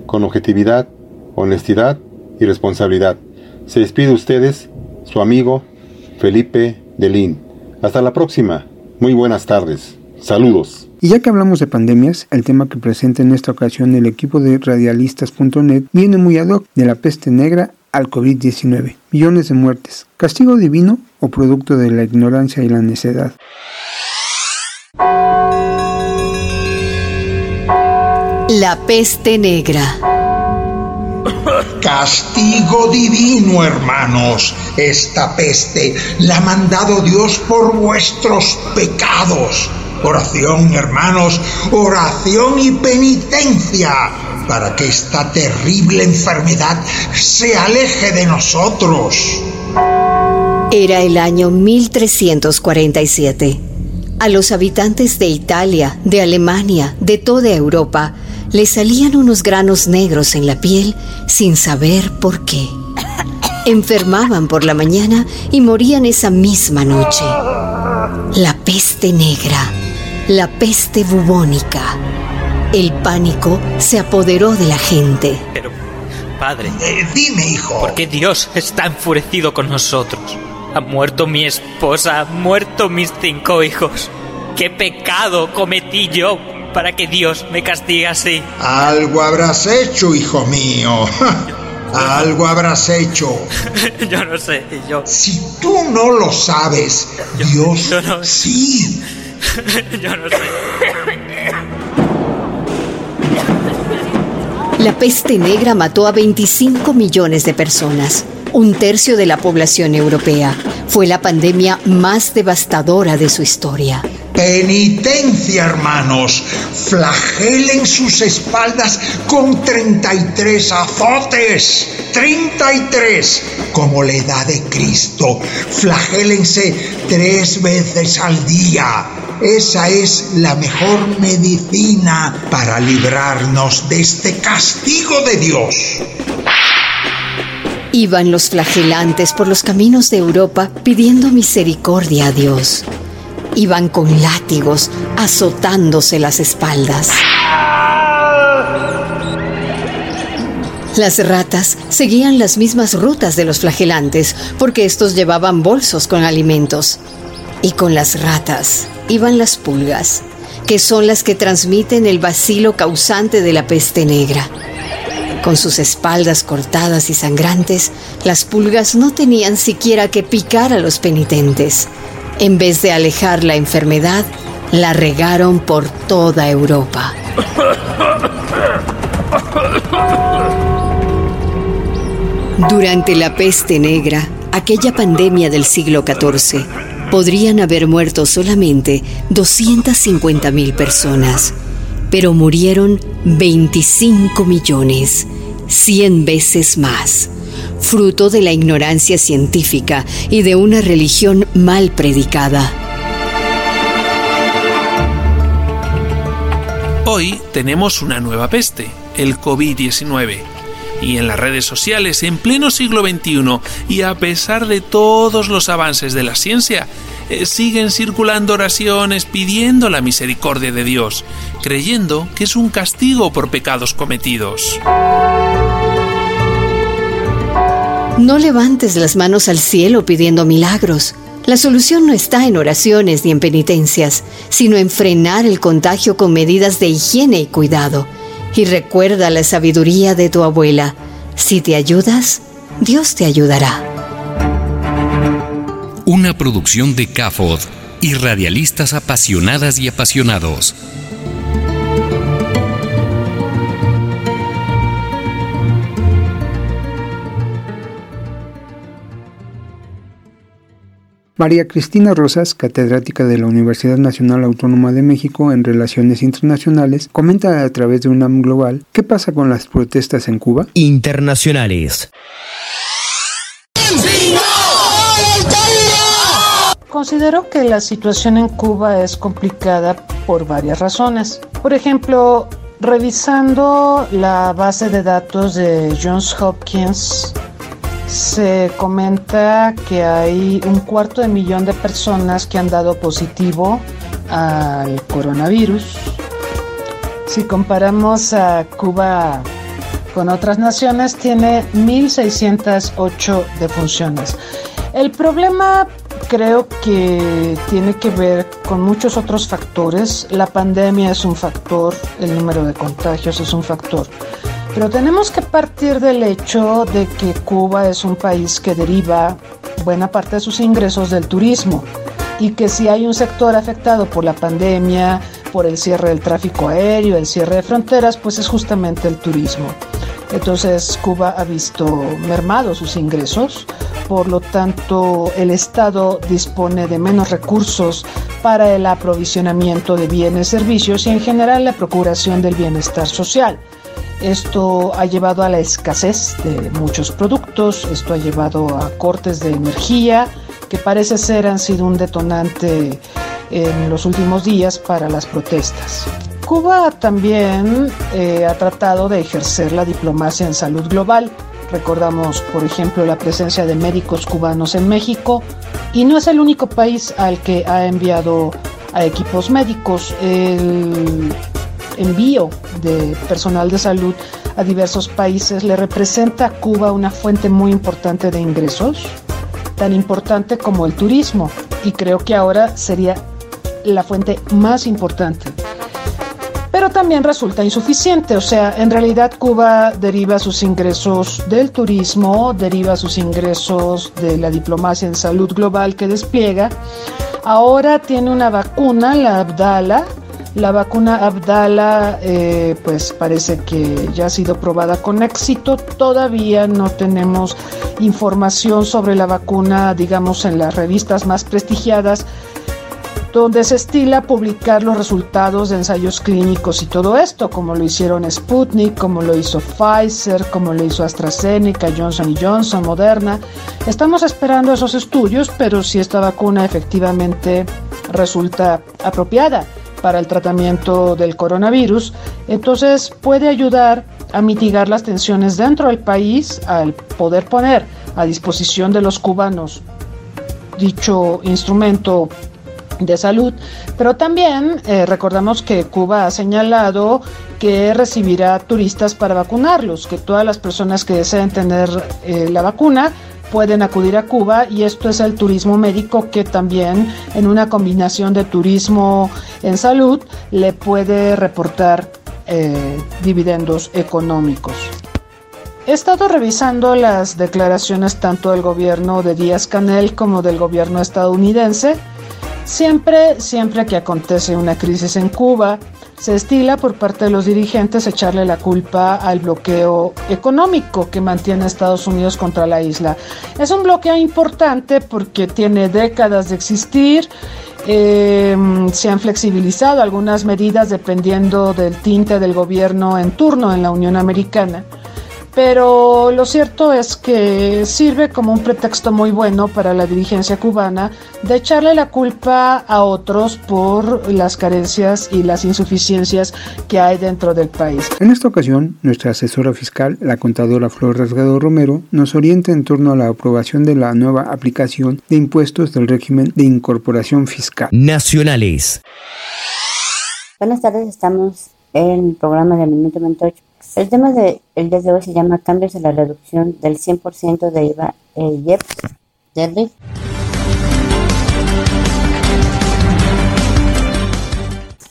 con objetividad, honestidad y responsabilidad. Se despide ustedes, su amigo Felipe Delín. Hasta la próxima. Muy buenas tardes. Saludos. Y ya que hablamos de pandemias, el tema que presenta en esta ocasión el equipo de radialistas.net viene muy ad hoc de la peste negra al COVID-19. Millones de muertes. ¿Castigo divino o producto de la ignorancia y la necedad? La peste negra. Castigo divino, hermanos. Esta peste la ha mandado Dios por vuestros pecados. Oración, hermanos, oración y penitencia para que esta terrible enfermedad se aleje de nosotros. Era el año 1347. A los habitantes de Italia, de Alemania, de toda Europa, le salían unos granos negros en la piel sin saber por qué. Enfermaban por la mañana y morían esa misma noche. La peste negra, la peste bubónica. El pánico se apoderó de la gente. Pero, padre. Eh, dime, hijo. ¿Por qué Dios está enfurecido con nosotros? Ha muerto mi esposa, han muerto mis cinco hijos. ¿Qué pecado cometí yo para que Dios me castigue así. Algo habrás hecho, hijo mío. Algo habrás hecho. yo no sé, yo. Si tú no lo sabes, Dios sí. yo no sé. La peste negra mató a 25 millones de personas, un tercio de la población europea. Fue la pandemia más devastadora de su historia. Penitencia, hermanos. Flagelen sus espaldas con 33 azotes. 33, como la edad de Cristo. Flagélense tres veces al día. Esa es la mejor medicina para librarnos de este castigo de Dios. Iban los flagelantes por los caminos de Europa pidiendo misericordia a Dios. Iban con látigos azotándose las espaldas. Las ratas seguían las mismas rutas de los flagelantes porque estos llevaban bolsos con alimentos. Y con las ratas iban las pulgas, que son las que transmiten el vacilo causante de la peste negra. Con sus espaldas cortadas y sangrantes, las pulgas no tenían siquiera que picar a los penitentes. En vez de alejar la enfermedad, la regaron por toda Europa. Durante la peste negra, aquella pandemia del siglo XIV, podrían haber muerto solamente 250.000 personas, pero murieron 25 millones, 100 veces más, fruto de la ignorancia científica y de una religión mal predicada. Hoy tenemos una nueva peste, el COVID-19 y en las redes sociales en pleno siglo XXI y a pesar de todos los avances de la ciencia, eh, siguen circulando oraciones pidiendo la misericordia de Dios, creyendo que es un castigo por pecados cometidos. No levantes las manos al cielo pidiendo milagros. La solución no está en oraciones ni en penitencias, sino en frenar el contagio con medidas de higiene y cuidado y recuerda la sabiduría de tu abuela. Si te ayudas, Dios te ayudará. Una producción de CAFOD y radialistas apasionadas y apasionados. María Cristina Rosas, catedrática de la Universidad Nacional Autónoma de México en Relaciones Internacionales, comenta a través de UNAM Global qué pasa con las protestas en Cuba. Internacionales. Considero que la situación en Cuba es complicada por varias razones. Por ejemplo, revisando la base de datos de Johns Hopkins, se comenta que hay un cuarto de millón de personas que han dado positivo al coronavirus. Si comparamos a Cuba con otras naciones, tiene 1.608 defunciones. El problema creo que tiene que ver con muchos otros factores. La pandemia es un factor, el número de contagios es un factor. Pero tenemos que partir del hecho de que Cuba es un país que deriva buena parte de sus ingresos del turismo y que si hay un sector afectado por la pandemia, por el cierre del tráfico aéreo, el cierre de fronteras, pues es justamente el turismo. Entonces Cuba ha visto mermados sus ingresos, por lo tanto el Estado dispone de menos recursos para el aprovisionamiento de bienes, servicios y en general la procuración del bienestar social. Esto ha llevado a la escasez de muchos productos, esto ha llevado a cortes de energía que parece ser han sido un detonante en los últimos días para las protestas. Cuba también eh, ha tratado de ejercer la diplomacia en salud global. Recordamos, por ejemplo, la presencia de médicos cubanos en México y no es el único país al que ha enviado a equipos médicos. El envío de personal de salud a diversos países le representa a Cuba una fuente muy importante de ingresos, tan importante como el turismo, y creo que ahora sería la fuente más importante. Pero también resulta insuficiente, o sea, en realidad Cuba deriva sus ingresos del turismo, deriva sus ingresos de la diplomacia en salud global que despliega. Ahora tiene una vacuna, la Abdala, la vacuna Abdala, eh, pues parece que ya ha sido probada con éxito. Todavía no tenemos información sobre la vacuna, digamos, en las revistas más prestigiadas, donde se estila publicar los resultados de ensayos clínicos y todo esto, como lo hicieron Sputnik, como lo hizo Pfizer, como lo hizo AstraZeneca, Johnson Johnson, Moderna. Estamos esperando esos estudios, pero si esta vacuna efectivamente resulta apropiada para el tratamiento del coronavirus, entonces puede ayudar a mitigar las tensiones dentro del país al poder poner a disposición de los cubanos dicho instrumento de salud, pero también eh, recordamos que Cuba ha señalado que recibirá turistas para vacunarlos, que todas las personas que deseen tener eh, la vacuna pueden acudir a Cuba y esto es el turismo médico que también en una combinación de turismo en salud le puede reportar eh, dividendos económicos. He estado revisando las declaraciones tanto del gobierno de Díaz Canel como del gobierno estadounidense. Siempre, siempre que acontece una crisis en Cuba, se estila por parte de los dirigentes echarle la culpa al bloqueo económico que mantiene Estados Unidos contra la isla. Es un bloqueo importante porque tiene décadas de existir. Em, se han flexibilizado algunas medidas dependiendo del tinte del gobierno en turno en la Unión Americana pero lo cierto es que sirve como un pretexto muy bueno para la dirigencia cubana de echarle la culpa a otros por las carencias y las insuficiencias que hay dentro del país. En esta ocasión, nuestra asesora fiscal, la contadora Flor Rasgado Romero, nos orienta en torno a la aprobación de la nueva aplicación de impuestos del régimen de incorporación fiscal. Nacionales. Buenas tardes, estamos en el programa de Minuto 28 el tema del el día de hoy se llama Cambios en la reducción del 100% de IVA e IEPS del.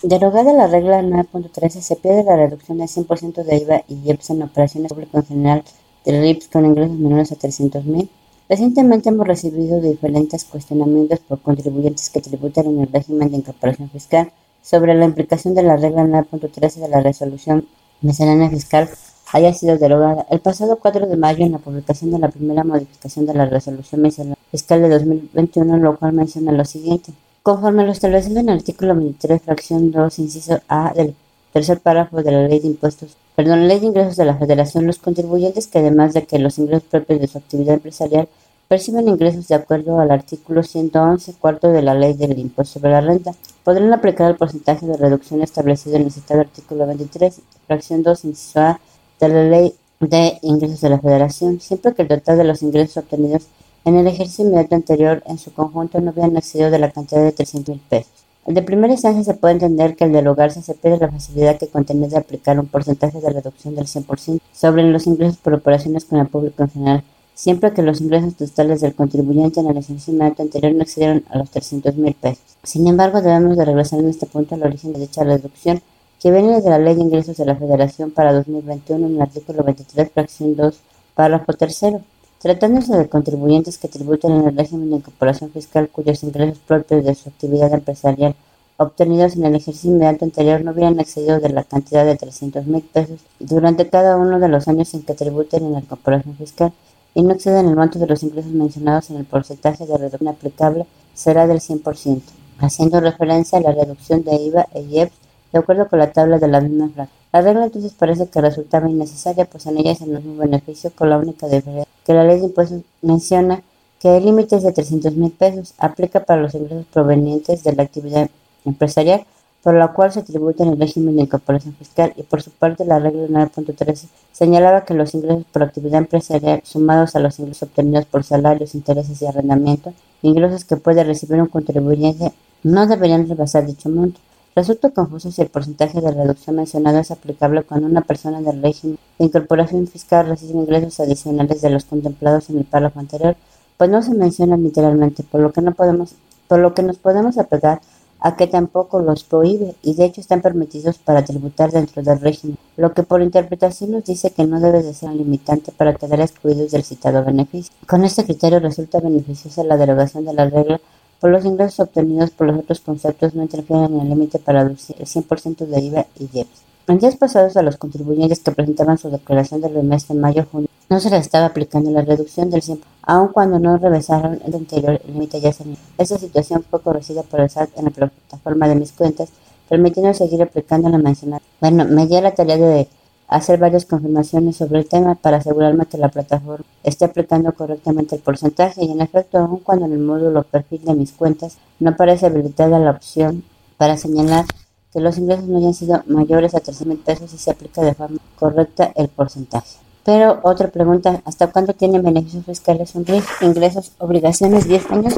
Derogada la regla 9.13, se pierde la reducción del 100% de IVA y IEPS en operaciones públicas en general del RIPS con ingresos menores a 300.000. Recientemente hemos recibido diferentes cuestionamientos por contribuyentes que tributan en el régimen de incorporación fiscal sobre la implicación de la regla 9.13 de la resolución miscelánea fiscal haya sido derogada. El pasado 4 de mayo, en la publicación de la primera modificación de la resolución miscelánea fiscal de 2021, lo cual menciona lo siguiente. Conforme lo establecido en el artículo 23, fracción 2, inciso A del tercer párrafo de la Ley de Impuestos, perdón, Ley de Ingresos de la Federación, los contribuyentes que además de que los ingresos propios de su actividad empresarial perciben ingresos de acuerdo al artículo 111 cuarto de la Ley del Impuesto sobre la Renta, podrán aplicar el porcentaje de reducción establecido en el citado artículo 23, fracción 2, inciso A de la Ley de ingresos de la Federación, siempre que el total de los ingresos obtenidos en el ejercicio inmediato anterior en su conjunto no hubieran excedido de la cantidad de 300 mil pesos. El de primera instancia se puede entender que el del hogar se pierde la facilidad que contenía de aplicar un porcentaje de reducción del 100% sobre los ingresos por operaciones con el público en general, siempre que los ingresos totales del contribuyente en el ejercicio anterior no excedieron a los 300 mil pesos. Sin embargo, debemos de regresar en este punto al origen de dicha reducción, que viene de la Ley de Ingresos de la Federación para 2021 en el artículo 23, fracción 2, párrafo tercero. Tratándose de contribuyentes que tributan en el régimen de incorporación fiscal cuyos ingresos propios de su actividad empresarial obtenidos en el ejercicio inmediato anterior no hubieran excedido de la cantidad de 300 mil pesos durante cada uno de los años en que tributen en la incorporación fiscal y no exceden el monto de los ingresos mencionados en el porcentaje de reducción aplicable será del 100%, haciendo referencia a la reducción de IVA e IEPS de acuerdo con la tabla de la misma frase. La regla entonces parece que resultaba innecesaria, pues en ella es el mismo beneficio con la única diferencia que la ley de impuestos menciona que el límite de 300 mil pesos, aplica para los ingresos provenientes de la actividad empresarial, por la cual se tributa en el régimen de incorporación fiscal y por su parte la regla 9.13 señalaba que los ingresos por actividad empresarial sumados a los ingresos obtenidos por salarios, intereses y arrendamiento, ingresos que puede recibir un contribuyente, no deberían rebasar dicho monto. Resulta confuso si el porcentaje de reducción mencionado es aplicable cuando una persona del régimen de incorporación fiscal recibe ingresos adicionales de los contemplados en el párrafo anterior, pues no se menciona literalmente, por lo que no podemos, por lo que nos podemos apegar a que tampoco los prohíbe y de hecho están permitidos para tributar dentro del régimen, lo que por interpretación nos dice que no debe de ser un limitante para quedar excluidos del citado beneficio. Con este criterio resulta beneficiosa la derogación de la regla por los ingresos obtenidos por los otros conceptos no interfieren en el límite para el 100% de IVA y IEPS. En días pasados a los contribuyentes que presentaban su declaración del mes de mayo-junio no se les estaba aplicando la reducción del 100%, aun cuando no rebasaron el anterior límite ya señalado. Esta situación fue corregida por el SAT en la plataforma de mis cuentas, permitiendo seguir aplicando la mencionada. Bueno, me dio la tarea de hacer varias confirmaciones sobre el tema para asegurarme que la plataforma esté aplicando correctamente el porcentaje y en efecto aun cuando en el módulo perfil de mis cuentas no aparece habilitada la opción para señalar que los ingresos no hayan sido mayores a 13 mil pesos y se aplica de forma correcta el porcentaje. Pero otra pregunta, ¿hasta cuándo tienen beneficios fiscales un ingresos, obligaciones 10 años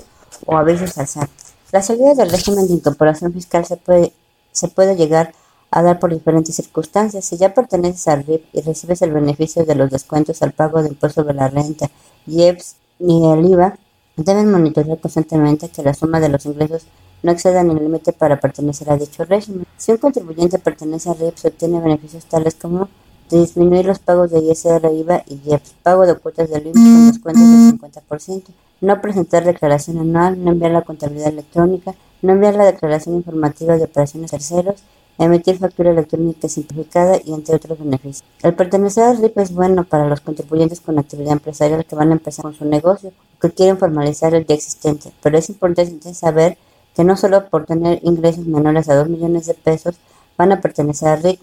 o avisos al SAT? La salida del régimen de incorporación fiscal se puede, se puede llegar a dar por diferentes circunstancias. Si ya perteneces al RIP y recibes el beneficio de los descuentos al pago del impuesto sobre la renta, IEPS ni el IVA, deben monitorear constantemente que la suma de los ingresos no excedan el límite para pertenecer a dicho régimen. Si un contribuyente pertenece al RIP, se obtiene beneficios tales como disminuir los pagos de ISR, IVA y IEPS, pago de cuotas de RIP con descuentos del 50%, no presentar declaración anual, no enviar la contabilidad electrónica, no enviar la declaración informativa de operaciones terceros, emitir factura electrónica simplificada y entre otros beneficios. El pertenecer al RIP es bueno para los contribuyentes con actividad empresarial que van a empezar con su negocio o que quieren formalizar el ya existente, pero es importante saber que no solo por tener ingresos menores a 2 millones de pesos van a pertenecer al RIP,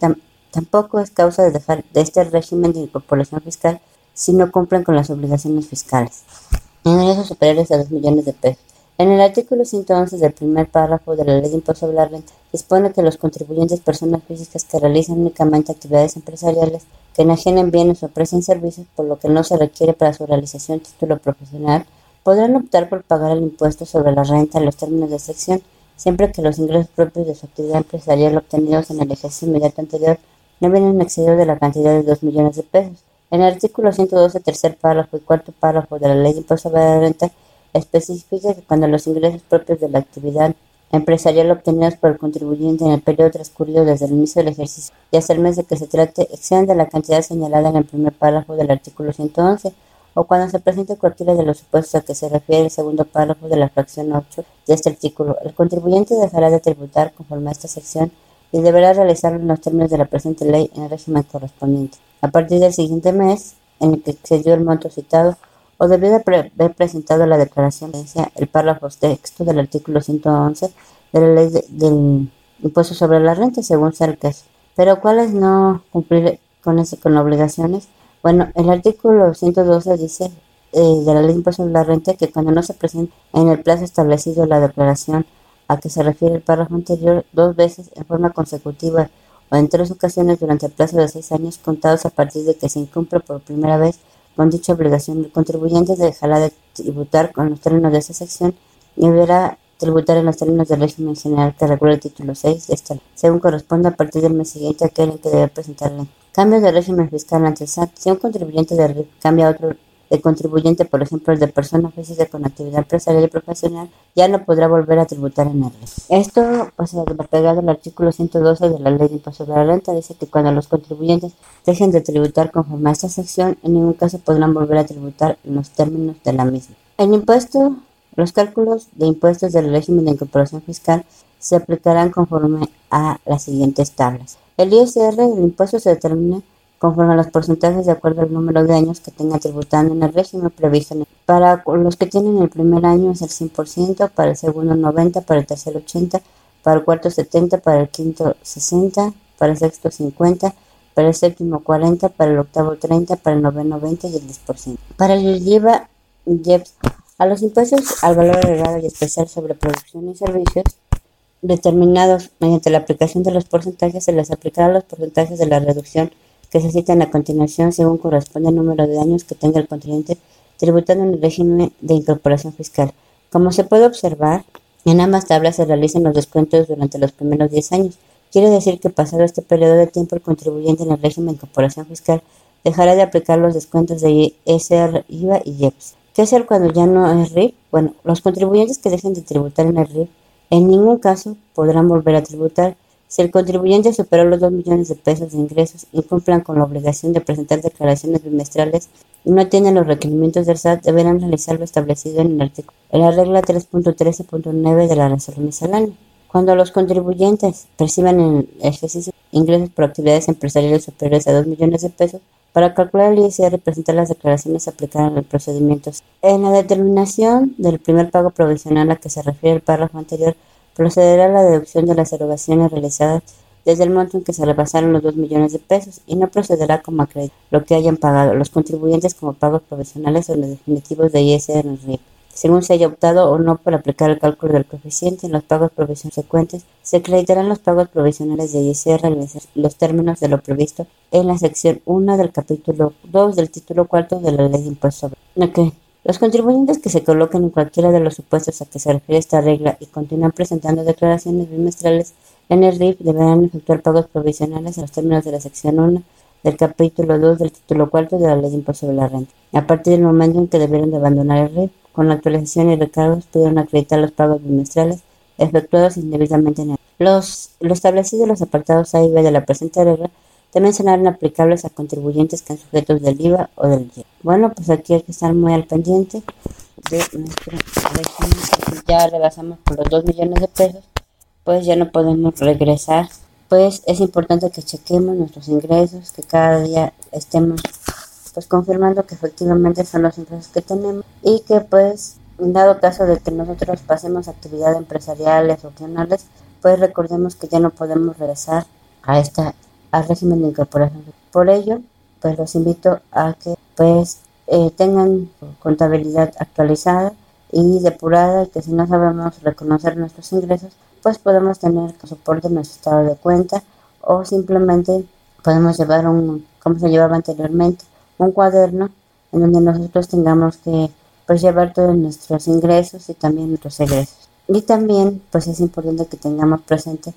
tampoco es causa de dejar de este régimen de incorporación fiscal si no cumplen con las obligaciones fiscales. Ingresos superiores a 2 millones de pesos. En el artículo 111 del primer párrafo de la Ley de Impuesto sobre la Renta dispone que los contribuyentes personas físicas que realizan únicamente actividades empresariales que enajenen bienes o ofrecen servicios por lo que no se requiere para su realización título profesional podrán optar por pagar el impuesto sobre la renta en los términos de sección siempre que los ingresos propios de su actividad empresarial obtenidos en el ejercicio inmediato anterior no vienen excedidos de la cantidad de 2 millones de pesos. En el artículo 112, tercer párrafo y cuarto párrafo de la Ley de Impuesto sobre la Renta especifica que cuando los ingresos propios de la actividad empresarial obtenidos por el contribuyente en el periodo transcurrido desde el inicio del ejercicio y hasta el mes de que se trate exceden de la cantidad señalada en el primer párrafo del artículo 111 o cuando se presente cualquiera de los supuestos a que se refiere el segundo párrafo de la fracción 8 de este artículo, el contribuyente dejará de tributar conforme a esta sección y deberá realizarlo en los términos de la presente ley en el régimen correspondiente. A partir del siguiente mes, en el que excedió el monto citado, o debió de haber presentado la declaración de el párrafo texto del artículo 111 de la ley del impuesto sobre la renta, según sea el caso. Pero ¿cuáles no cumplir con, ese, con obligaciones? Bueno, el artículo 112 dice eh, de la ley de impuesto sobre la renta que cuando no se presente en el plazo establecido la declaración a que se refiere el párrafo anterior dos veces en forma consecutiva o en tres ocasiones durante el plazo de seis años contados a partir de que se incumple por primera vez con dicha obligación, el contribuyente dejará de tributar con los términos de esa sección y deberá tributar en los términos del régimen general que regula el título 6 de esta según corresponde a partir del mes siguiente aquel en que debe presentarle. Cambios de régimen fiscal ante el SAT. Si un contribuyente de cambia a otro de contribuyente, por ejemplo, el de persona física con actividad empresarial y profesional, ya no podrá volver a tributar en el Esto, o sea, pegado al artículo 112 de la Ley de Impuestos de la Renta, dice que cuando los contribuyentes dejen de tributar conforme a esta sección, en ningún caso podrán volver a tributar en los términos de la misma. El impuesto, los cálculos de impuestos del régimen de incorporación fiscal se aplicarán conforme a las siguientes tablas. El ISR, el impuesto se determina conforme a los porcentajes de acuerdo al número de años que tenga tributando en el régimen previsto. Para los que tienen el primer año es el 100%, para el segundo 90%, para el tercer 80%, para el cuarto 70%, para el quinto 60%, para el sexto 50%, para el séptimo 40%, para el octavo 30%, para el noveno 20% y el 10%. Para el IVA, a los impuestos al valor agregado y especial sobre producción y servicios determinados mediante la aplicación de los porcentajes se les aplicará los porcentajes de la reducción que se citan a continuación según corresponde al número de años que tenga el contribuyente tributando en el régimen de incorporación fiscal. Como se puede observar, en ambas tablas se realizan los descuentos durante los primeros 10 años. Quiere decir que pasado este periodo de tiempo el contribuyente en el régimen de incorporación fiscal dejará de aplicar los descuentos de ISR, IVA y IEPS. ¿Qué hacer cuando ya no es RIF? Bueno, los contribuyentes que dejen de tributar en el RIF en ningún caso podrán volver a tributar si el contribuyente superó los 2 millones de pesos de ingresos, incumplan con la obligación de presentar declaraciones bimestrales y no tienen los requerimientos del SAT, deberán realizar lo establecido en el artículo, en la regla 3.13.9 de la resolución miscelánea. Cuando los contribuyentes perciban en ejercicio ingresos por actividades empresariales superiores a 2 millones de pesos, para calcular el ISR y presentar las declaraciones aplicadas en el procedimiento. En la determinación del primer pago provisional a que se refiere el párrafo anterior, procederá a la deducción de las erogaciones realizadas desde el monto en que se rebasaron los 2 millones de pesos y no procederá como acredito lo que hayan pagado los contribuyentes como pagos provisionales o los definitivos de ISR en RIP. Según se haya optado o no por aplicar el cálculo del coeficiente en los pagos provisionales secuentes, se acreditarán los pagos provisionales de ISR en los términos de lo previsto en la sección 1 del capítulo 2 del título 4 de la Ley de Impuestos sobre. Los contribuyentes que se coloquen en cualquiera de los supuestos a que se refiere esta regla y continúan presentando declaraciones bimestrales en el RIF deberán efectuar pagos provisionales en los términos de la sección 1 del capítulo 2 del título 4 de la Ley de Impuestos sobre la Renta. A partir del momento en que debieron de abandonar el RIF, con la actualización y recargos pudieron acreditar los pagos bimestrales efectuados indebidamente en el los, lo establecido en los apartados A y B de la presente regla también serán aplicables a contribuyentes que han sujetos del IVA o del IVA. Bueno, pues aquí hay que estar muy al pendiente de nuestro régimen. Ya rebasamos por los 2 millones de pesos, pues ya no podemos regresar. Pues es importante que chequemos nuestros ingresos, que cada día estemos pues confirmando que efectivamente son los ingresos que tenemos y que pues dado caso de que nosotros pasemos actividades empresariales o opcionales, pues recordemos que ya no podemos regresar a esta al régimen de incorporación. Por ello, pues los invito a que pues eh, tengan contabilidad actualizada y depurada y que si no sabemos reconocer nuestros ingresos, pues podemos tener soporte en nuestro estado de cuenta o simplemente podemos llevar un, como se llevaba anteriormente, un cuaderno en donde nosotros tengamos que pues llevar todos nuestros ingresos y también nuestros egresos. Y también pues es importante que tengamos presente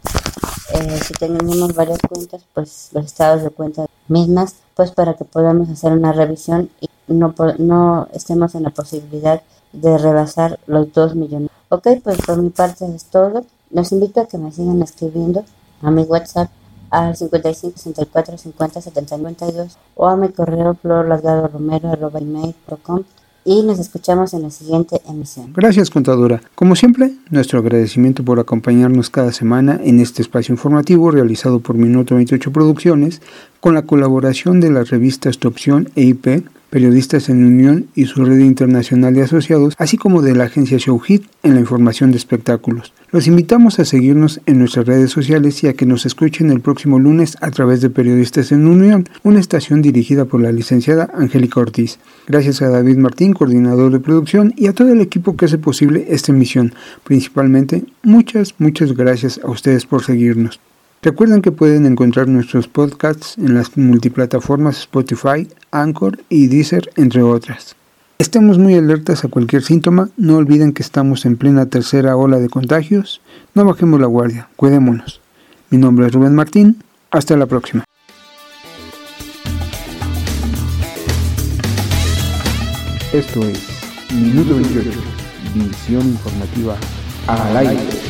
eh, si tenemos varias cuentas, pues los estados de cuenta mismas, pues para que podamos hacer una revisión y no, no estemos en la posibilidad de rebasar los 2 millones. Ok, pues por mi parte es todo. Los invito a que me sigan escribiendo a mi WhatsApp al 55 64 50 70 92 o a mi correo florlasgadoromero.com y nos escuchamos en la siguiente emisión. Gracias, contadora. Como siempre, nuestro agradecimiento por acompañarnos cada semana en este espacio informativo realizado por Minuto 28 Producciones con la colaboración de las revistas Tu Opción e IP periodistas en Unión y su red internacional de asociados, así como de la agencia Showhit en la información de espectáculos. Los invitamos a seguirnos en nuestras redes sociales y a que nos escuchen el próximo lunes a través de Periodistas en Unión, una estación dirigida por la licenciada Angélica Ortiz. Gracias a David Martín, coordinador de producción, y a todo el equipo que hace posible esta emisión. Principalmente, muchas, muchas gracias a ustedes por seguirnos. Recuerden que pueden encontrar nuestros podcasts en las multiplataformas Spotify, Anchor y Deezer, entre otras. Estemos muy alertas a cualquier síntoma, no olviden que estamos en plena tercera ola de contagios, no bajemos la guardia, cuidémonos. Mi nombre es Rubén Martín, hasta la próxima. Esto es Minuto 28, visión informativa al aire.